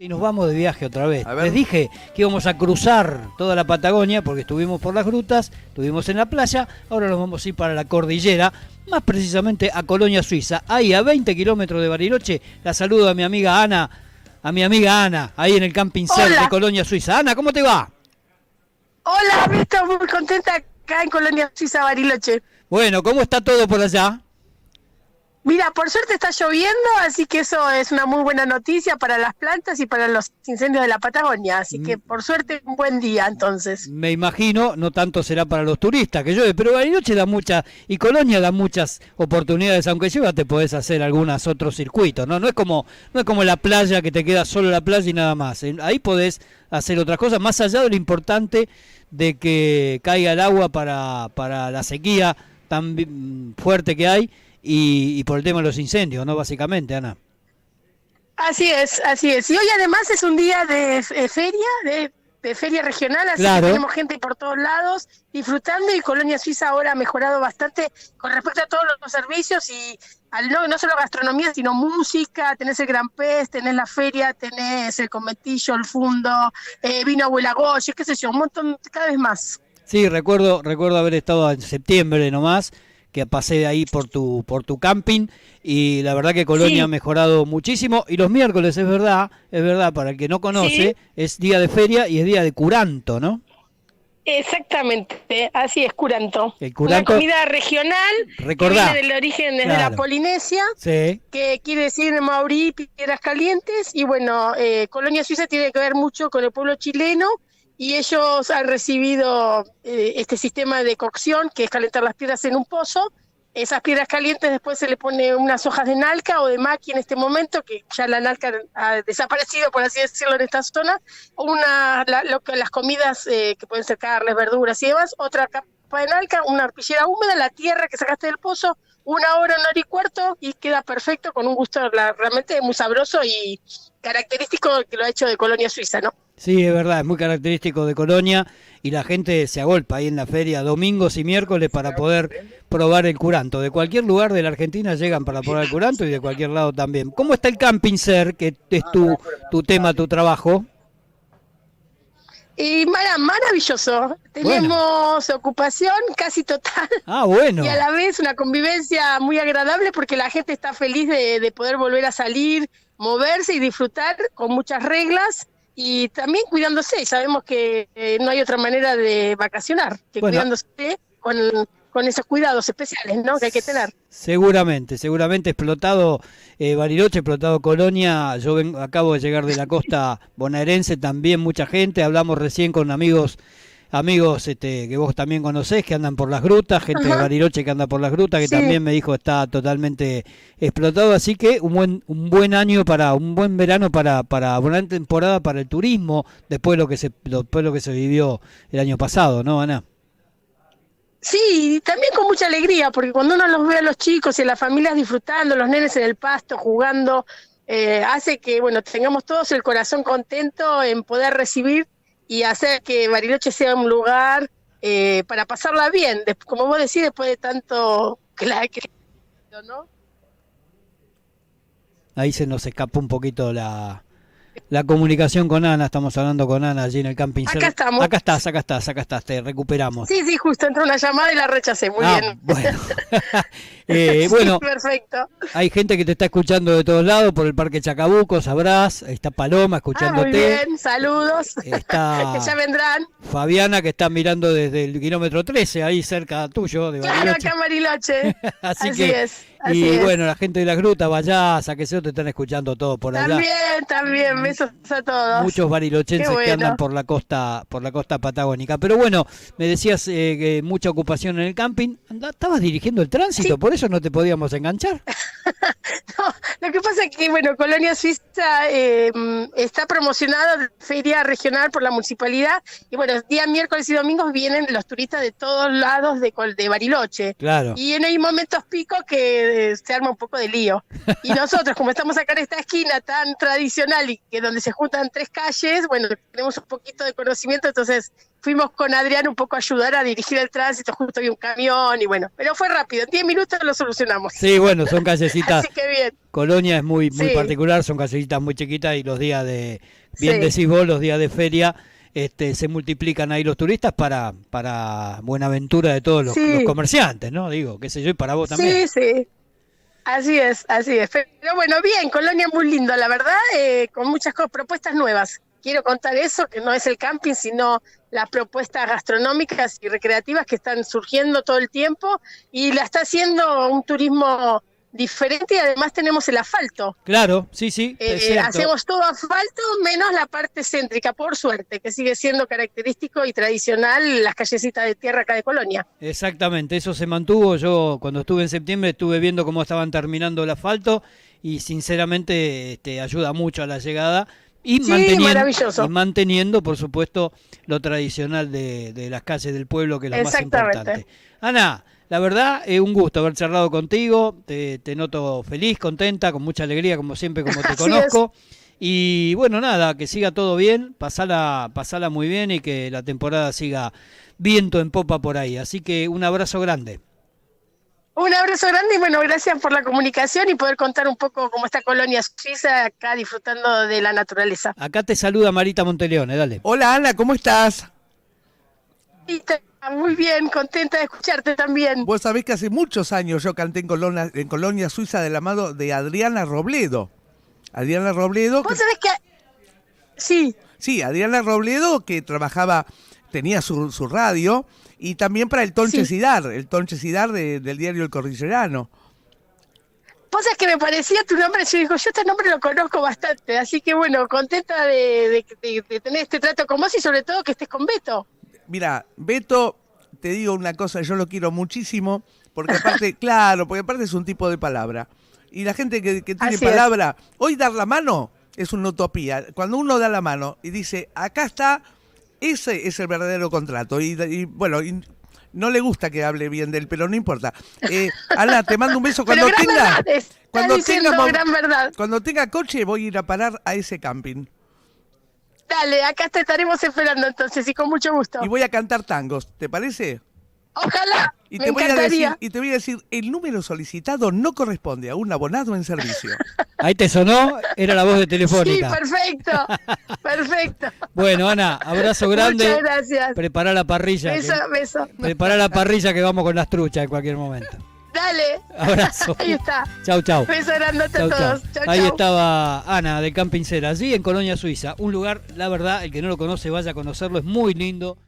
Y nos vamos de viaje otra vez. Les dije que íbamos a cruzar toda la Patagonia porque estuvimos por las grutas, estuvimos en la playa, ahora nos vamos a ir para la cordillera, más precisamente a Colonia, Suiza. Ahí a 20 kilómetros de Bariloche, la saludo a mi amiga Ana, a mi amiga Ana, ahí en el Camping Cell de Colonia, Suiza. Ana, ¿cómo te va? Hola, estoy muy contenta acá en Colonia, Suiza, Bariloche. Bueno, ¿cómo está todo por allá? Mira, por suerte está lloviendo, así que eso es una muy buena noticia para las plantas y para los incendios de la Patagonia. Así que mm. por suerte un buen día entonces. Me imagino, no tanto será para los turistas que llueve, pero Bariloche da muchas, y Colonia da muchas oportunidades, aunque llueva te podés hacer algunos otros circuitos, ¿no? No es como, no es como la playa que te queda solo la playa y nada más. Ahí podés hacer otras cosas, más allá de lo importante de que caiga el agua para, para la sequía tan fuerte que hay y, por el tema de los incendios, ¿no? Básicamente, Ana. Así es, así es. Y hoy además es un día de, feria, de, feria regional, así que tenemos gente por todos lados disfrutando y Colonia Suiza ahora ha mejorado bastante con respecto a todos los servicios y al no, no solo gastronomía, sino música, tenés el Gran Pez, tenés la feria, tenés el cometillo, el fundo, eh, vino Abuela Goya, qué sé yo, un montón, cada vez más. Sí, recuerdo, recuerdo haber estado en septiembre nomás que pasé ahí por tu, por tu camping y la verdad que Colonia ha mejorado muchísimo y los miércoles es verdad, es verdad, para el que no conoce, es día de feria y es día de curanto, ¿no? Exactamente, así es, curanto. Una comida regional recordá, que viene del origen desde la Polinesia, que quiere decir Maurí, piedras calientes, y bueno, eh, Colonia Suiza tiene que ver mucho con el pueblo chileno y ellos han recibido eh, este sistema de cocción, que es calentar las piedras en un pozo. Esas piedras calientes después se le pone unas hojas de nalca o de maqui en este momento, que ya la nalca ha desaparecido, por así decirlo, en esta zona. Una, lo que, las comidas eh, que pueden ser carnes, verduras y demás. Otra capa de nalca, una arpillera húmeda, la tierra que sacaste del pozo, una hora, una hora y cuarto y queda perfecto con un gusto realmente muy sabroso y característico que lo ha hecho de Colonia Suiza, ¿no? Sí, es verdad, es muy característico de Colonia y la gente se agolpa ahí en la feria domingos y miércoles para poder probar el curanto. De cualquier lugar de la Argentina llegan para probar el curanto y de cualquier lado también. ¿Cómo está el camping ser, que es tu, tu tema, tu trabajo? Y maravilloso. Tenemos ocupación casi total. Ah, bueno. Y a la vez una convivencia muy agradable porque la gente está feliz de, de poder volver a salir, moverse y disfrutar con muchas reglas y también cuidándose. Sabemos que eh, no hay otra manera de vacacionar que cuidándose con, con, esos cuidados especiales ¿no? que hay que tener. Seguramente, seguramente explotado eh, Bariloche, explotado Colonia. Yo acabo de llegar de la costa bonaerense, también mucha gente. Hablamos recién con amigos amigos este, que vos también conocés, que andan por las grutas, gente de Bariloche que anda por las grutas, que también me dijo está totalmente explotado, así que un buen un buen año para un buen verano para para buena temporada para el turismo después de lo que se después lo que se vivió el año pasado, ¿no, Ana? Sí, también con mucha alegría, porque cuando uno los ve a los chicos y a las familias disfrutando, los nenes en el pasto, jugando, eh, hace que, bueno, tengamos todos el corazón contento en poder recibir y hacer que Bariloche sea un lugar eh, para pasarla bien, como vos decís, después de tanto que ¿no? Ahí se nos escapó un poquito la, la comunicación con Ana, estamos hablando con Ana allí en el camping. Acá estamos. Acá estás, acá estás, acá estás, te recuperamos. Sí, sí, justo entró una llamada y la rechacé, muy ah, bien. Bueno, eh, bueno perfecto. Hay gente que te está escuchando de todos lados por el Parque Chacabuco, sabrás, está Paloma escuchándote. Ah, muy bien, saludos. Está que ya vendrán. Fabiana que está mirando desde el kilómetro 13, ahí cerca tuyo de Bariloche. Claro, acá Bariloche. Así, es y bueno, la gente de las grutas, vaya, que se te están escuchando todo por allá. También, también, besos a todos. Muchos barilochenses que andan por la costa, por la costa patagónica. Pero bueno, me decías eh, que mucha ocupación en el camping. estabas dirigiendo el tránsito, por eso no te podíamos enganchar. no, lo que pasa es que, bueno, Colonia Suiza eh, está promocionada de feria regional por la municipalidad. Y bueno, día miércoles y domingos vienen los turistas de todos lados de, de Bariloche. Claro. Y en hay momentos picos que se, se, arma un poco de lío. Y nosotros, como estamos acá en esta esquina tan tradicional y que donde se juntan tres calles, bueno, tenemos un poquito de conocimiento, entonces fuimos con Adrián un poco a ayudar a dirigir el tránsito, justo había un camión y bueno, pero fue rápido, en 10 minutos lo solucionamos. Sí, bueno, son callecitas. Así que bien. Colonia es muy, muy particular, son callecitas muy chiquitas y los días de, bien decís vos, los días de feria este, se multiplican ahí los turistas para, para Buenaventura de todos los, comerciantes, ¿no? Digo, qué sé yo, y para vos también. Sí, sí. Así es, así es. Pero bueno, bien, Colonia muy lindo, la verdad, eh, con muchas propuestas nuevas. Quiero contar eso, que no es el camping, sino las propuestas gastronómicas y recreativas que están surgiendo todo el tiempo y la está haciendo un turismo diferente y además tenemos el asfalto. Claro, sí, sí. Eh, hacemos todo asfalto menos la parte céntrica, por suerte, que sigue siendo característico y tradicional las callecitas de tierra acá de Colonia. Exactamente, eso se mantuvo. Yo cuando estuve en septiembre estuve viendo cómo estaban terminando el asfalto y sinceramente este, ayuda mucho a la llegada. Y, manteniendo, y manteniendo, por supuesto, lo tradicional de, de las calles del pueblo, que es lo más importante. Ana, la verdad, es un gusto haber charlado contigo. Te, noto feliz, contenta, con mucha alegría, como siempre, como te conozco. Y bueno, nada, que siga todo bien, pasala, pasala muy bien y que la temporada siga viento en popa por ahí. Así que un abrazo grande. Un abrazo grande y bueno, gracias por la comunicación y poder contar un poco cómo está Colonia Suiza acá disfrutando de la naturaleza. Acá te saluda Marita Monteleone, dale. Hola Ana, ¿cómo estás? Muy bien, contenta de escucharte también. Vos sabés que hace muchos años yo canté en Colonia, en Colonia Suiza del amado de Adriana Robledo. Adriana Robledo. Vos sabés que... Sí. Sí, Adriana Robledo que trabajaba, tenía su, radio y también para el Tonche Sidar, el Tonche Sidar del diario El Cordillerano. Vos sabés que me parecía tu nombre, yo digo, yo este nombre lo conozco bastante, así que bueno, contenta de, de tener este trato con vos y sobre todo que estés con Beto mira, Beto, te digo una cosa, yo lo quiero muchísimo, porque aparte, claro, porque aparte es un tipo de palabra. Y la gente que, tiene palabra, hoy dar la mano es una utopía. Cuando uno da la mano y dice, acá está, ese es el verdadero contrato. Y, bueno, no le gusta que hable bien de él, pero no importa. Eh, Ana, te mando un beso cuando tenga. cuando tenga, cuando tenga coche voy a ir a parar a ese camping. Dale, acá te estaremos esperando entonces y con mucho gusto. Y voy a cantar tangos, ¿te parece? Ojalá. Y te, voy a decir, y te voy a decir, el número solicitado no corresponde a un abonado en servicio. Ahí te sonó, era la voz de Telefónica. Sí, perfecto, perfecto. Bueno, Ana, abrazo grande. Muchas gracias. Prepara la parrilla. Beso, beso. Prepara la parrilla que vamos con las truchas en cualquier momento. Dale. Abrazo. Ahí está. Chau, chau. Beso a todos. Ahí estaba Ana de Camping Cera, allí en Colonia Suiza. Un lugar, la verdad, el que no lo conoce vaya a conocerlo, es muy lindo.